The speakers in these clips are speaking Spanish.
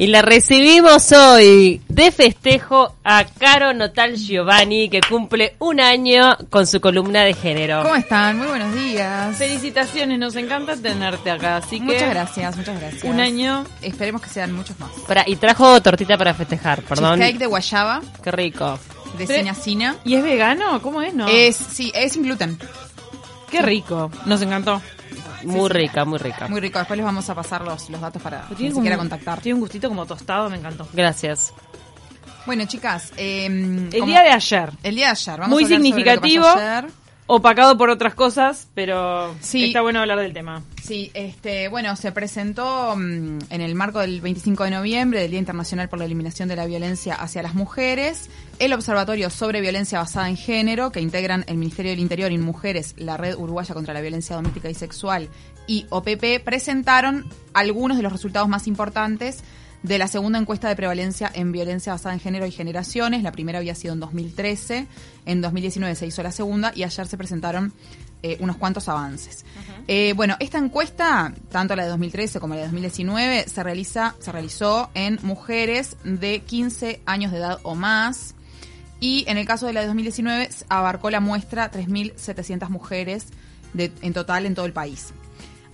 Y la recibimos hoy de festejo a Caro Notal Giovanni, que cumple un año con su columna de género. ¿Cómo están? Muy buenos días. Felicitaciones, nos encanta tenerte acá, así que... Muchas gracias, muchas gracias. Un año. Esperemos que sean muchos más. Para- y trajo tortita para festejar, perdón. Cheesecake de guayaba, Qué rico. de Pero- Cina Cina. ¿Y es vegano? ¿Cómo es, no? Es, sí, es sin gluten. Qué rico, nos encantó. Muy rica, muy rica. Muy rico. Después les vamos a pasar los, los datos para quien se quiera contactar. Tiene un gustito como tostado, me encantó. Gracias. Bueno, chicas, eh, El como- día de ayer, el día de ayer. Vamos Muy a hablar sobre lo que significativo. pasó ayer. Opacado por otras cosas, pero Sí. está bueno hablar del tema. Sí, este, bueno, se presentó mm, en el marco del 25 de noviembre, del Día Internacional por la Eliminación de la Violencia hacia las Mujeres, el Observatorio sobre Violencia Basada en Género, que integran el Ministerio del Interior y Mujeres, la Red Uruguaya contra la Violencia Doméstica y Sexual y OPP, presentaron algunos de los resultados más importantes de la segunda encuesta de prevalencia en violencia basada en género y generaciones. La primera había sido en 2013, en 2019 se hizo la segunda y ayer se presentaron eh, unos cuantos avances. Eh, bueno, esta encuesta, tanto la de 2013 como la de 2019, se, realiza, se realizó en mujeres de 15 años de edad o más. Y en el caso de la de 2019 abarcó la muestra 3.700 mujeres de, en total en todo el país.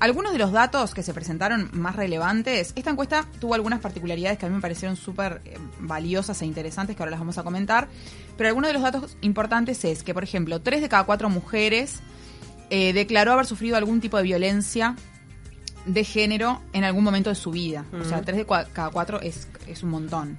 Algunos de los datos que se presentaron más relevantes, esta encuesta tuvo algunas particularidades que a mí me parecieron súper eh, valiosas e interesantes que ahora las vamos a comentar, pero algunos de los datos importantes es que, por ejemplo, 3 de cada 4 mujeres eh, declaró haber sufrido algún tipo de violencia de género en algún momento de su vida. O sea, 3 de cua- cada 4 es, es un montón.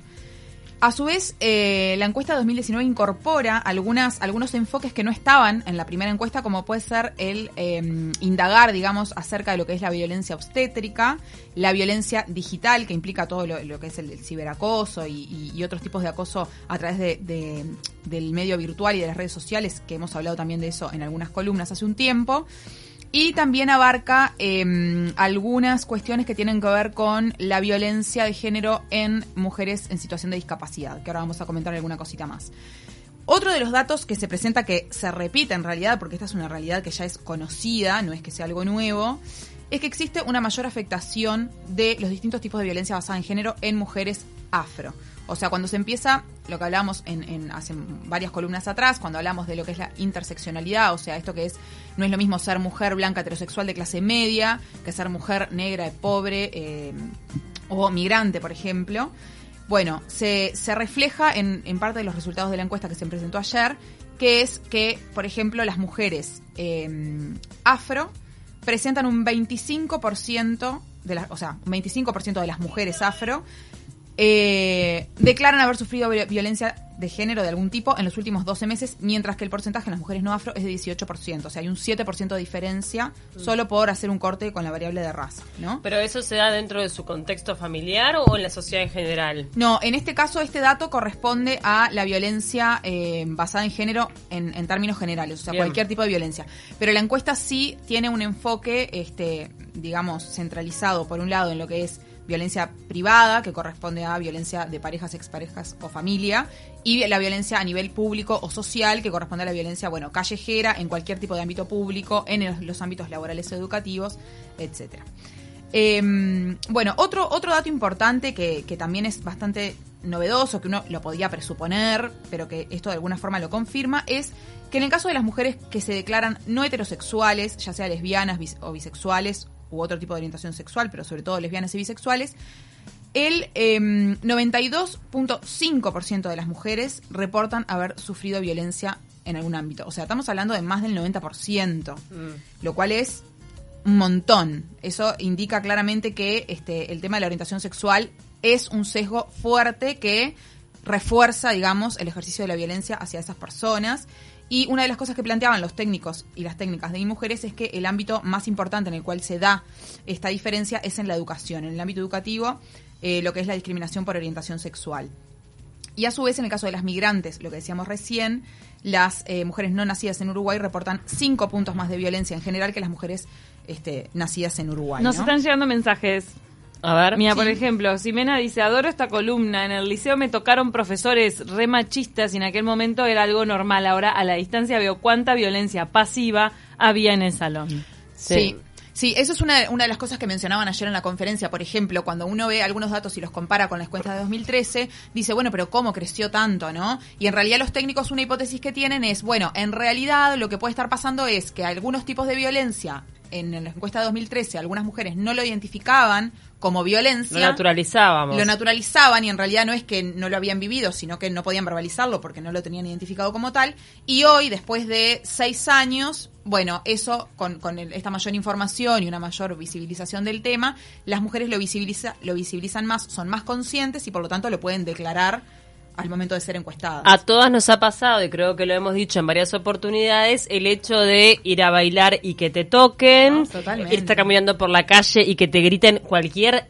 A su vez, eh, la encuesta de 2019 incorpora algunas, algunos enfoques que no estaban en la primera encuesta, como puede ser el eh, indagar, digamos, acerca de lo que es la violencia obstétrica, la violencia digital, que implica todo lo, que es el, ciberacoso y, otros tipos de acoso a través de- del medio virtual y de las redes sociales, que hemos hablado también de eso en algunas columnas hace un tiempo. Y también abarca eh, algunas cuestiones que tienen que ver con la violencia de género en mujeres en situación de discapacidad, que ahora vamos a comentar alguna cosita más. Otro de los datos que se presenta que se repite en realidad, porque esta es una realidad que ya es conocida, no es que sea algo nuevo, es que existe una mayor afectación de los distintos tipos de violencia basada en género en mujeres afro. O sea, cuando se empieza, lo que hablamos en, en- hace varias columnas atrás, cuando hablamos de lo que es la interseccionalidad, o sea, esto que es, no es lo mismo ser mujer blanca heterosexual de clase media, que ser mujer negra, pobre eh, o migrante, por ejemplo. Bueno, se, refleja en, en parte de los resultados de la encuesta que se presentó ayer, que es que, por ejemplo, las mujeres eh, afro presentan un 25% de las, o sea, un 25% de las mujeres afro eh, declaran haber sufrido vi- violencia de género de algún tipo en los últimos 12 meses, mientras que el porcentaje en las mujeres no afro es de 18%. O sea, hay un 7% de diferencia solo por hacer un corte con la variable de raza, ¿no? ¿Pero eso se da dentro de su contexto familiar o en la sociedad en general? No, en este caso este dato corresponde a la violencia eh, basada en género en, en términos generales, o sea, Bien. cualquier tipo de violencia. Pero la encuesta sí tiene un enfoque, este, digamos, centralizado por un lado en lo que es violencia privada, que corresponde a violencia de parejas, exparejas o familia, y la violencia a nivel público o social, que corresponde a la violencia, bueno, callejera, en cualquier tipo de ámbito público, en los ámbitos laborales o educativos, etcétera. Eh, bueno, otro, otro dato importante que, que también es bastante novedoso, que uno lo podía presuponer, pero que esto de alguna forma lo confirma, es que en el caso de las mujeres que se declaran no heterosexuales, ya sea lesbianas o bisexuales u otro tipo de orientación sexual, pero sobre todo lesbianas y bisexuales, el eh, 92.5% de las mujeres reportan haber sufrido violencia en algún ámbito. O sea, estamos hablando de más del 90%, lo cual es un montón. Eso indica claramente que este, el tema de la orientación sexual es un sesgo fuerte que refuerza, digamos, el ejercicio de la violencia hacia esas personas. Y una de las cosas que planteaban los técnicos y las técnicas de mujeres es que el ámbito más importante en el cual se da esta diferencia es en la educación, en el ámbito educativo, eh, lo que es la discriminación por orientación sexual. Y a su vez, en el caso de las migrantes, lo que decíamos recién, las eh, mujeres no nacidas en Uruguay reportan cinco puntos más de violencia en general que las mujeres este, nacidas en Uruguay. Nos ¿no? están llegando mensajes. A ver. Mira, Sí. por ejemplo, Ximena dice, adoro esta columna. En el liceo me tocaron profesores re machistas y en aquel momento era algo normal. Ahora a la distancia veo cuánta violencia pasiva había en el salón. Sí. Sí, eso es una, una de las cosas que mencionaban ayer en la conferencia. Por ejemplo, cuando uno ve algunos datos y los compara con las cuentas de 2013, dice, bueno, pero ¿cómo creció tanto, no? Y en realidad los técnicos una hipótesis que tienen es, bueno, en realidad lo que puede estar pasando es que algunos tipos de violencia en la encuesta de 2013 algunas mujeres no lo identificaban como violencia. Lo naturalizábamos. Lo naturalizaban y en realidad no es que no lo habían vivido, sino que no podían verbalizarlo porque no lo tenían identificado como tal. Y hoy, después de seis años, bueno, eso con, con el- esta mayor información y una mayor visibilización del tema, las mujeres lo, visibiliza, lo visibilizan más, son más conscientes y por lo tanto lo pueden declarar al momento de ser encuestadas. A todas nos ha pasado, y creo que lo hemos dicho en varias oportunidades, el hecho de ir a bailar y que te toquen, No, estar caminando por la calle y que te griten cualquier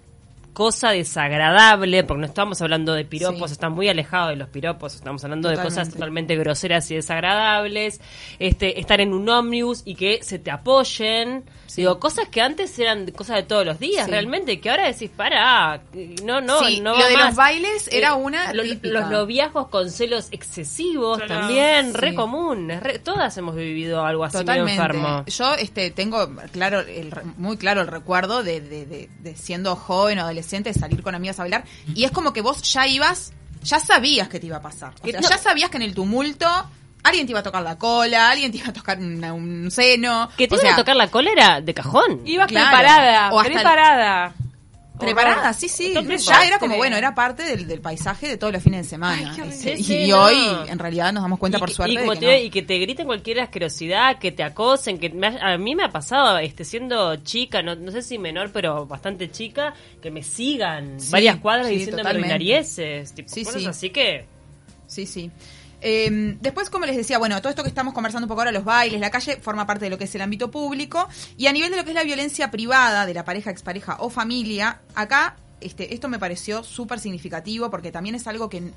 cosa desagradable, porque no estamos hablando de piropos, Sí. están muy alejados de los piropos, estamos hablando de cosas totalmente groseras y desagradables, este, estar en un ómnibus y que se te apoyen, Sí. digo, cosas que antes eran cosas de todos los días, Sí. realmente, que ahora decís, para, no, no, Sí, no lo va de más". los bailes era Eh, una lo- los noviazgos con celos excesivos Claro. también, re común, es re- todas hemos vivido algo así medio Totalmente. enfermo. Yo este tengo claro el, re- muy claro el recuerdo de, de- de- de siendo joven o adolescente salir con amigas a bailar y es como que vos ya ibas, ya sabías que te iba a pasar. O sea, no- ya sabías que en el tumulto alguien te iba a tocar la cola, alguien te iba a tocar una- un seno. Que te o iban a tocar la cólera de cajón. Ibas Claro. preparada, O hasta el- preparada. Preparada, sí, sí. Ya era como, bueno, era parte del, del paisaje de todos los fines de semana. Ay. Este, Sí, y hoy, en realidad, nos damos cuenta, y, por suerte, y, como de te que digo, no. y que te griten cualquier asquerosidad, que te acosen, que me a mí me ha pasado, este, siendo chica, no, no sé si menor, pero bastante chica, que me sigan Sí, varias cuadras diciéndome totalmente. ordinarieses, tipo, Sí, cosas sí. así que... Sí, sí. Eh, después, como les decía, bueno, todo esto que estamos conversando un poco ahora, los bailes, la calle, forma parte de lo que es el ámbito público. Y a nivel de lo que es la violencia privada de la pareja, expareja o familia, acá este, esto me pareció súper significativo porque también es algo que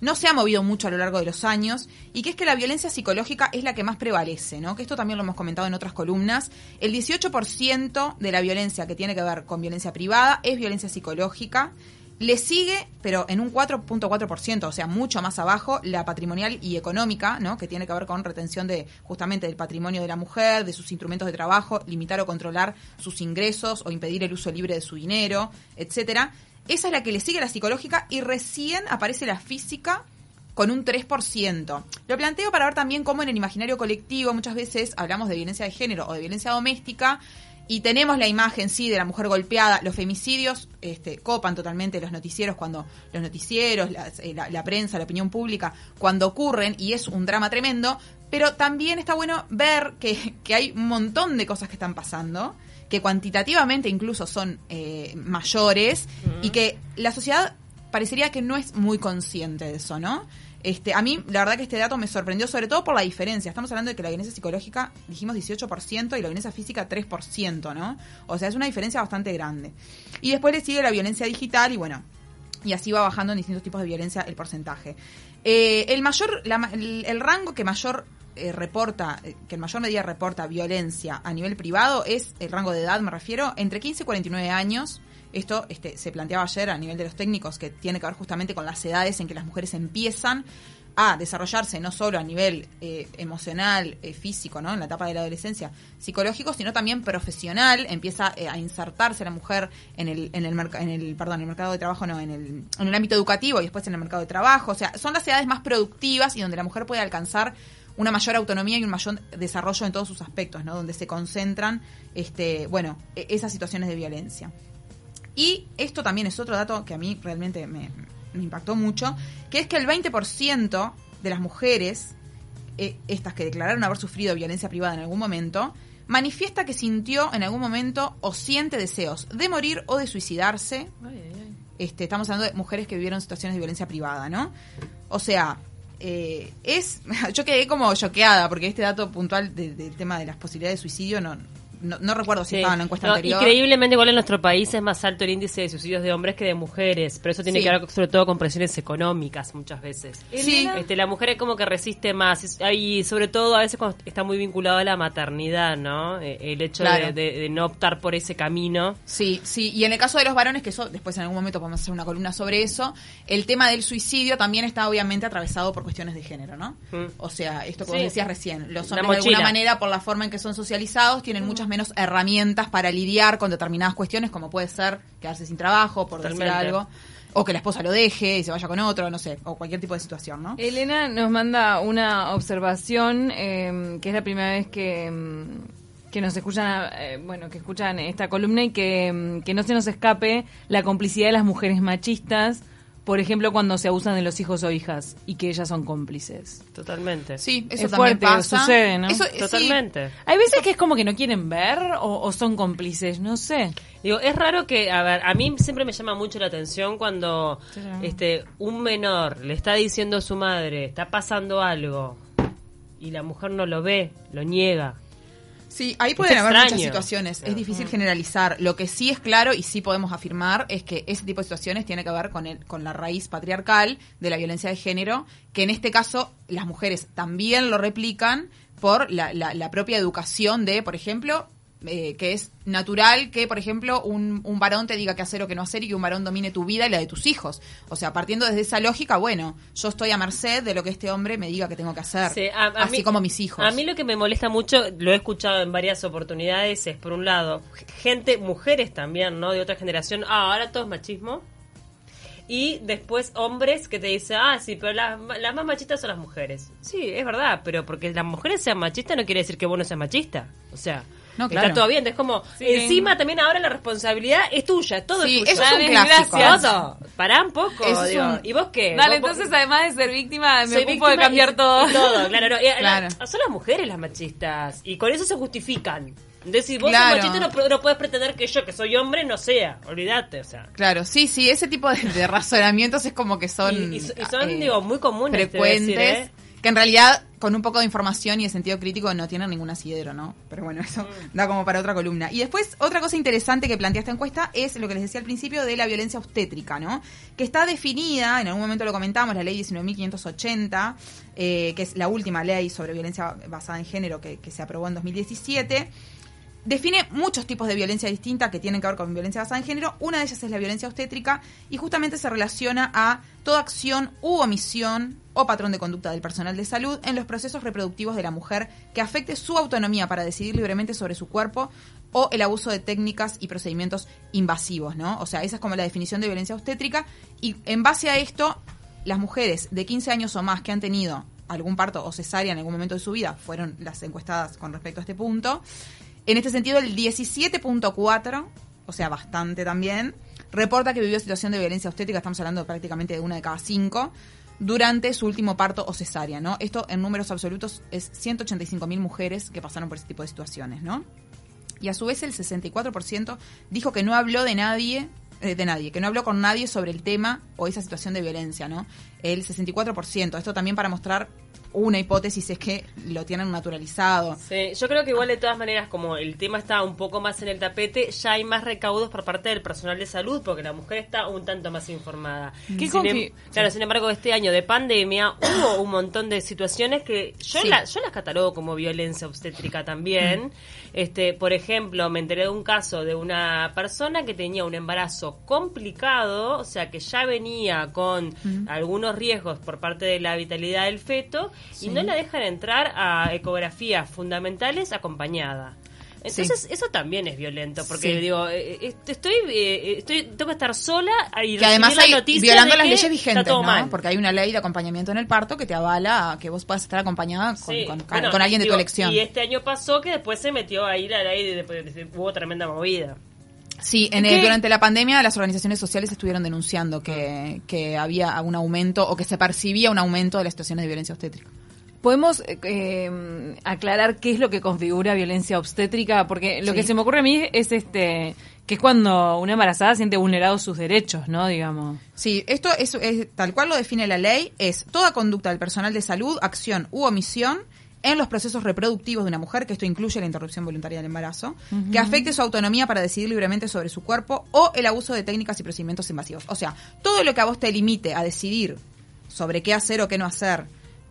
no se ha movido mucho a lo largo de los años y que es que la violencia psicológica es la que más prevalece, ¿no? Que esto también lo hemos comentado en otras columnas. El 18% de la violencia que tiene que ver con violencia privada es violencia psicológica. Le sigue, pero en un 4.4%, o sea, mucho más abajo, la patrimonial y económica, ¿no? Que tiene que ver con retención de justamente del patrimonio de la mujer, de sus instrumentos de trabajo, limitar o controlar sus ingresos o impedir el uso libre de su dinero, etcétera. Esa es la que le sigue la psicológica y recién aparece la física con un 3%. Lo planteo para ver también cómo en el imaginario colectivo muchas veces hablamos de violencia de género o de violencia doméstica y tenemos la imagen, sí, de la mujer golpeada. Los femicidios este, copan totalmente los noticieros cuando los noticieros, eh, la, la prensa, la opinión pública, cuando ocurren y es un drama tremendo. Pero también está bueno ver que, que hay un montón de cosas que están pasando que cuantitativamente incluso son eh, mayores y que la sociedad parecería que no es muy consciente de eso, ¿no? Este, a mí, la verdad que este dato me sorprendió, sobre todo por la diferencia. Estamos hablando de que la violencia psicológica, dijimos 18%, y la violencia física 3%, ¿no? O sea, es una diferencia bastante grande. Y después le sigue la violencia digital, y bueno, y así va bajando en distintos tipos de violencia el porcentaje. Eh, el mayor, la el, el rango que mayor eh, reporta, eh, que en mayor medida reporta violencia a nivel privado es el rango de edad, me refiero, entre 15 y 49 años. Esto este, se planteaba ayer a nivel de los técnicos, que tiene que ver justamente con las edades en que las mujeres empiezan a desarrollarse no solo a nivel eh, emocional, eh, físico, ¿no? En la etapa de la adolescencia, psicológico, sino también profesional, empieza eh, a insertarse la mujer en el, en el, merc- en el, perdón, en el mercado de trabajo, no, en el, en el ámbito educativo y después en el mercado de trabajo. O sea, son las edades más productivas y donde la mujer puede alcanzar una mayor autonomía y un mayor desarrollo en todos sus aspectos, ¿no? Donde se concentran, este, bueno, e- esas situaciones de violencia. Y esto también es otro dato que a mí realmente me, me impactó mucho, que es que el 20% de las mujeres, eh, estas que declararon haber sufrido violencia privada en algún momento, manifiesta que sintió en algún momento o siente deseos de morir o de suicidarse. Este, estamos hablando de mujeres que vivieron situaciones de violencia privada, ¿no? O sea, eh, es. Yo quedé como choqueada porque este dato puntual de- del tema de las posibilidades de suicidio no, no, no recuerdo si Sí. estaba en la encuesta No, anterior. Increíblemente, igual en nuestro país es más alto el índice de suicidios de hombres que de mujeres, pero eso tiene Sí. que ver sobre todo con presiones económicas muchas veces. Sí. Este, la mujer es como que resiste más, y sobre todo a veces cuando está muy vinculado a la maternidad, ¿no? Eh, El hecho de- Claro. de, de no optar por ese camino. Sí, sí, y en el caso de los varones, que eso después en algún momento podemos hacer una columna sobre eso, el tema del suicidio también está obviamente atravesado por cuestiones de género, ¿no? Mm. O sea, esto que Sí. vos decías recién, los hombres de alguna manera, por la forma en que son socializados, tienen muchas muchas menos herramientas para lidiar con determinadas cuestiones, como puede ser quedarse sin trabajo, por decir Totalmente. algo, o que la esposa lo deje y se vaya con otro, no sé, o cualquier tipo de situación, ¿no? Elena nos manda una observación, eh, que es la primera vez que, mm, que nos escuchan, eh, bueno, que escuchan esta columna y que, mm, que no se nos escape la complicidad de las mujeres machistas, por ejemplo, cuando se abusan de los hijos o hijas y que ellas son cómplices. Totalmente. Sí, eso Es también fuerte, pasa. sucede, ¿no? Eso, sí, Totalmente. Hay veces que es como que no quieren ver o, o son cómplices, no sé. Digo, es raro que, a ver, a mí siempre me llama mucho la atención cuando Sí, este un menor le está diciendo a su madre, está pasando algo, y la mujer no lo ve, lo niega. Sí, ahí pueden haber extraño. muchas situaciones. Es difícil generalizar. Lo que sí es claro y sí podemos afirmar es que ese tipo de situaciones tiene que ver con, el, con la raíz patriarcal de la violencia de género, que en este caso las mujeres también lo replican por la, la- la propia educación de, por ejemplo, eh, que es natural que, por ejemplo, un, un varón te diga qué hacer o qué no hacer y que un varón domine tu vida y la de tus hijos. O sea, partiendo desde esa lógica, bueno, yo estoy a merced de lo que este hombre me diga que tengo que hacer, Sí, a- a así mí- como mis hijos. A mí lo que me molesta mucho, lo he escuchado en varias oportunidades, es por un lado, gente, mujeres también, ¿no? De otra generación, ah, ahora todo es machismo. Y después hombres que te dicen, ah, sí, pero las, las más machistas son las mujeres. Sí, es verdad, pero porque las mujeres sean machistas no quiere decir que vos no seas machista. O sea, No, está todo bien. Es como, Sí. encima también ahora la responsabilidad es tuya, todo Sí, es tuyo. eso es un Dale, clásico. Todo. Pará un poco. Eso es digo. un- ¿Y vos qué? Dale, Vos- entonces además de ser víctima, me soy ocupo de cambiar y- todo. todo, claro, no, y- Claro. la- son las mujeres las machistas y con eso se justifican. Si vos Claro. sos machista, no, no puedes pretender que yo, que soy hombre, no sea. Olvídate, o sea. Claro, sí, sí, ese tipo de, de razonamientos es como que son, Y- y so- y son, eh, digo, muy comunes, a frecuentes, decir, ¿eh? Que en realidad con un poco de información y de sentido crítico no tienen ningún asidero, ¿no? Pero bueno, eso Mm. da como para otra columna. Y después, otra cosa interesante que plantea esta encuesta es lo que les decía al principio de la violencia obstétrica, ¿no? Que está definida, en algún momento lo comentamos, la ley 19.580, eh, que es la última ley sobre violencia basada en género que, que se aprobó en 2017 define muchos tipos de violencia distinta que tienen que ver con violencia basada en género. Una de ellas es la violencia obstétrica y justamente se relaciona a toda acción u omisión o patrón de conducta del personal de salud en los procesos reproductivos de la mujer que afecte su autonomía para decidir libremente sobre su cuerpo o el abuso de técnicas y procedimientos invasivos, ¿no? O sea, esa es como la definición de violencia obstétrica y en base a esto, las mujeres de 15 años o más que han tenido algún parto o cesárea en algún momento de su vida fueron las encuestadas con respecto a este punto. En este sentido, el 17.4, o sea, bastante también, reporta que vivió situación de violencia obstétrica, estamos hablando prácticamente de una de cada cinco, durante su último parto o cesárea, ¿no? Esto en números absolutos es 185.000 mujeres que pasaron por ese tipo de situaciones, ¿no? Y a su vez el 64% dijo que no habló de nadie, eh, de nadie, que no habló con nadie sobre el tema o esa situación de violencia, ¿no? El 64%. Esto también para mostrar una hipótesis es que lo tienen naturalizado. Sí, yo creo que igual de todas maneras, como el tema está un poco más en el tapete, ya hay más recaudos por parte del personal de salud, porque la mujer está un tanto más informada. ¿Qué Sin em- claro, sin embargo, este año de pandemia hubo un montón de situaciones que yo, Sí. la- yo las catalogo como violencia obstétrica también. Este, por ejemplo, me enteré de un caso de una persona que tenía un embarazo complicado, o sea, que ya venía con algunos riesgos por parte de la vitalidad del feto y no la dejan entrar a ecografías fundamentales acompañada. Entonces, eso también es violento, porque Sí. digo, eh, eh, estoy, eh, estoy, tengo que estar sola y Que además hay, la noticia violando de las que leyes vigentes, ¿no? mal. Porque hay una ley de acompañamiento en el parto que te avala que vos puedas estar acompañada con, Sí, con- bueno, con alguien de tu elección. Y este año pasó que después se metió ahí la ley, de, de- de- hubo tremenda movida. Sí, en el- durante la pandemia las organizaciones sociales estuvieron denunciando que, que había un aumento o que se percibía un aumento de las situaciones de violencia obstétrica. ¿Podemos eh, eh, aclarar qué es lo que configura violencia obstétrica? Porque lo Sí. que se me ocurre a mí es este que es cuando una embarazada siente vulnerados sus derechos, ¿no? Digamos. Sí, esto es, es- tal cual lo define la ley, es toda conducta del personal de salud, acción u omisión en los procesos reproductivos de una mujer, que esto incluye la interrupción voluntaria del embarazo, que afecte su autonomía para decidir libremente sobre su cuerpo o el abuso de técnicas y procedimientos invasivos. O sea, todo lo que a vos te limite a decidir sobre qué hacer o qué no hacer,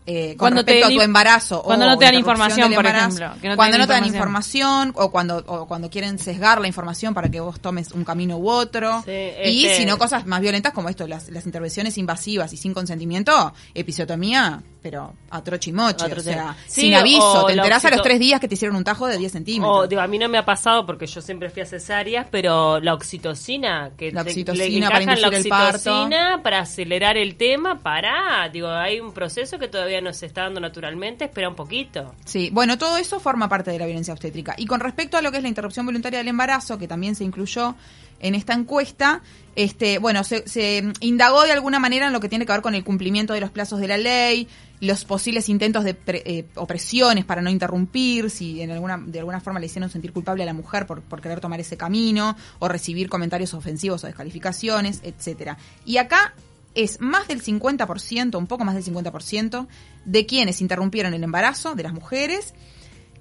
eh, con Cuando te respecto a dan tu embarazo cuando o no te dan información, por ejemplo, que no te cuando no te dan información. o cuando o cuando quieren sesgar la información para que vos tomes un camino u otro Sí, y este- si no cosas más violentas como esto las, las intervenciones invasivas y sin consentimiento episiotomía pero a troche y moche A o sea Sí, sin aviso te enterás a los tres días que te hicieron un tajo de 10 centímetros O, digo, a mí no me ha pasado porque yo siempre fui a cesáreas, pero la oxitocina, que La te- oxitocina le para la inducir el parto. oxitocina para acelerar el tema, para, digo, hay un proceso que todavía no se está dando naturalmente, espera un poquito. Sí, bueno, todo eso forma parte de la violencia obstétrica. Y con respecto a lo que es la interrupción voluntaria del embarazo, que también se incluyó en esta encuesta, este, bueno, se, se indagó de alguna manera en lo que tiene que ver con el cumplimiento de los plazos de la ley, los posibles intentos de pre- eh, opresiones para no interrumpir, si en alguna, de alguna forma le hicieron sentir culpable a la mujer por, por querer tomar ese camino, o recibir comentarios ofensivos o descalificaciones, etcétera. Y acá es más del 50%, un poco más del 50%, de quienes interrumpieron el embarazo, de las mujeres,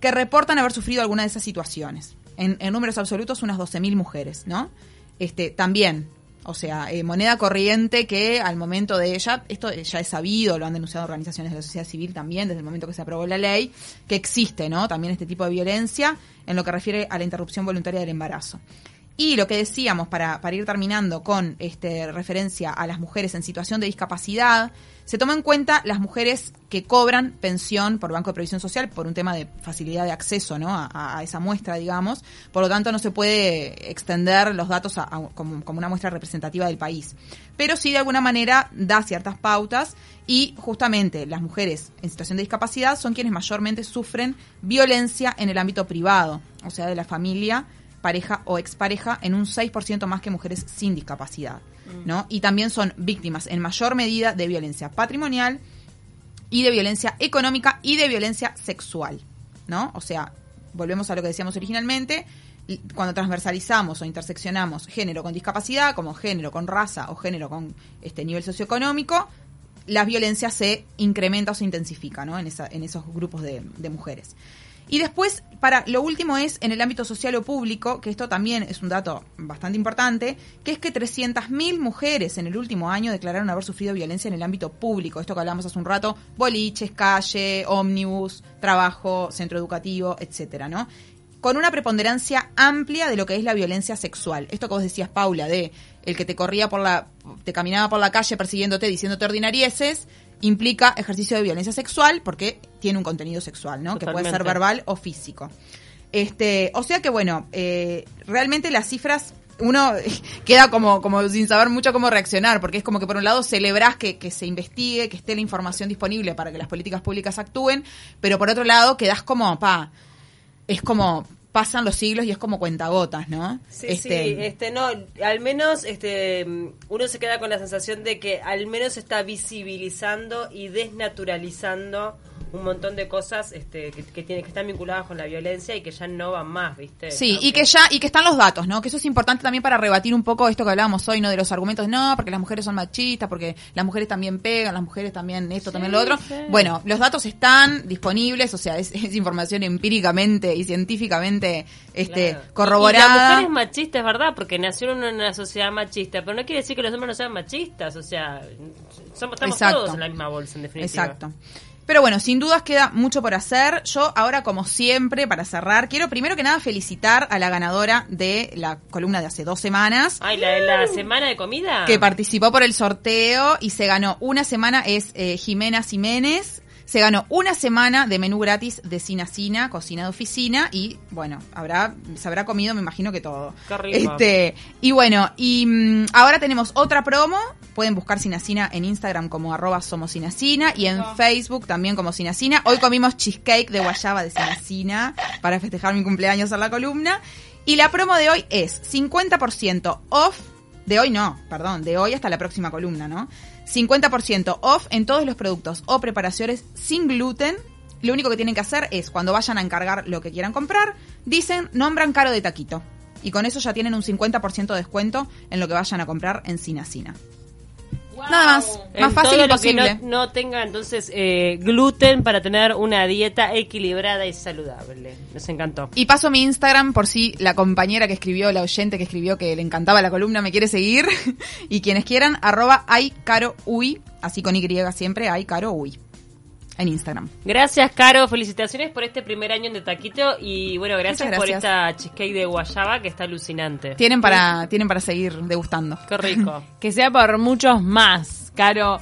que reportan haber sufrido alguna de esas situaciones. En, números absolutos, unas 12.000 mujeres, ¿no? Este, también, o sea, eh, moneda corriente que al momento de ella, esto ya es sabido, lo han denunciado organizaciones de la sociedad civil también, desde el momento que se aprobó la ley, que existe, ¿no? También este tipo de violencia en lo que refiere a la interrupción voluntaria del embarazo. Y lo que decíamos para, ir terminando con este, referencia a las mujeres en situación de discapacidad, se toma en cuenta las mujeres que cobran pensión por Banco de Previsión Social por un tema de facilidad de acceso ¿no? a, esa muestra, digamos. Por lo tanto, no se puede extender los datos a- a- como, como una muestra representativa del país. Pero sí, de alguna manera, da ciertas pautas y justamente las mujeres en situación de discapacidad son quienes mayormente sufren violencia en el ámbito privado, o sea, de la familia pareja o expareja en un 6% más que mujeres sin discapacidad, ¿no? Y también son víctimas en mayor medida de violencia patrimonial y de violencia económica y de violencia sexual, ¿no? O sea, volvemos a lo que decíamos originalmente, cuando transversalizamos o interseccionamos género con discapacidad, como género con raza o género con este nivel socioeconómico, la violencia se incrementa o se intensifica, ¿no? En, esa- en esos grupos de, de mujeres. Y después, para lo último es en el ámbito social o público, que esto también es un dato bastante importante, que es que 300.000 mujeres en el último año declararon haber sufrido violencia en el ámbito público. Esto que hablamos hace un rato, boliches, calle, ómnibus, trabajo, centro educativo, etcétera, ¿no? Con una preponderancia amplia de lo que es la violencia sexual. Esto que vos decías, Paula, de el que te corría por la, te caminaba por la calle persiguiéndote, diciéndote ordinarieses, implica ejercicio de violencia sexual porque tiene un contenido sexual, ¿no? Que puede ser verbal o físico. Este, o sea que bueno, eh, realmente las cifras uno queda como, como sin saber mucho cómo reaccionar, porque es como que por un lado celebrás que, que se investigue, que esté la información disponible para que las políticas públicas actúen, pero por otro lado quedás como, pa, es como pasan los siglos y es como cuentagotas, ¿no? Sí, Este, sí, este, no, al menos este, uno se queda con la sensación de que al menos está visibilizando y desnaturalizando un montón de cosas este, que, que, tiene, que están vinculadas con la violencia y que ya no van más, ¿viste? Sí, Aunque- y que ya y que están los datos, ¿no? Que eso es importante también para rebatir un poco esto que hablábamos hoy, ¿no? De los argumentos, no, porque las mujeres son machistas, porque las mujeres también pegan, las mujeres también esto, también lo otro. sí. Bueno, los datos están disponibles, o sea, es, es información empíricamente y científicamente este Claro. Y- Y, corroborada. la mujer es machista, es verdad, porque nacieron en una sociedad machista, pero no quiere decir que los hombres no sean machistas, o sea, somos, estamos Exacto. todos en la misma bolsa, en definitiva. Exacto. Pero bueno, sin dudas queda mucho por hacer. Yo ahora, como siempre, para cerrar, quiero primero que nada felicitar a la ganadora de la columna de hace dos semanas. Ay, la, la semana de comida. que participó por el sorteo y se ganó una semana, es eh, Jimena Jiménez. Se ganó una semana de menú gratis de Cina Cina, cocina de oficina, y bueno, habrá, se habrá comido, me imagino que todo. Qué rico. Este, y bueno, y mm, ahora tenemos otra promo. Pueden buscar Cina Cina en Instagram como arroba somos Cina Cina y en Facebook también como Cina Cina. Hoy comimos cheesecake de guayaba de Cina Cina para festejar mi cumpleaños en la columna. Y la promo de hoy es 50% off de hoy no, perdón, de hoy hasta la próxima columna, ¿no? 50% off en todos los productos o preparaciones sin gluten. Lo único que tienen que hacer es, cuando vayan a encargar lo que quieran comprar, dicen, nombran caro de taquito. Y con eso ya tienen un 50% de descuento en lo que vayan a comprar en Cina Cina. Nada más, En más fácil todo imposible. Lo que no, no tenga entonces eh, gluten para tener una dieta equilibrada y saludable. Nos encantó. Y paso mi Instagram por si la compañera que escribió, la oyente que escribió que le encantaba la columna me quiere seguir. y quienes quieran, arroba aycaroui, así con Y siempre, aycaroui. En Instagram. Gracias, Caro. Felicitaciones por este primer año en De Taquito y bueno, gracias, por esta cheesecake de guayaba que está alucinante. Tienen para, tienen para seguir degustando. Qué rico. Que sea por muchos más, Caro.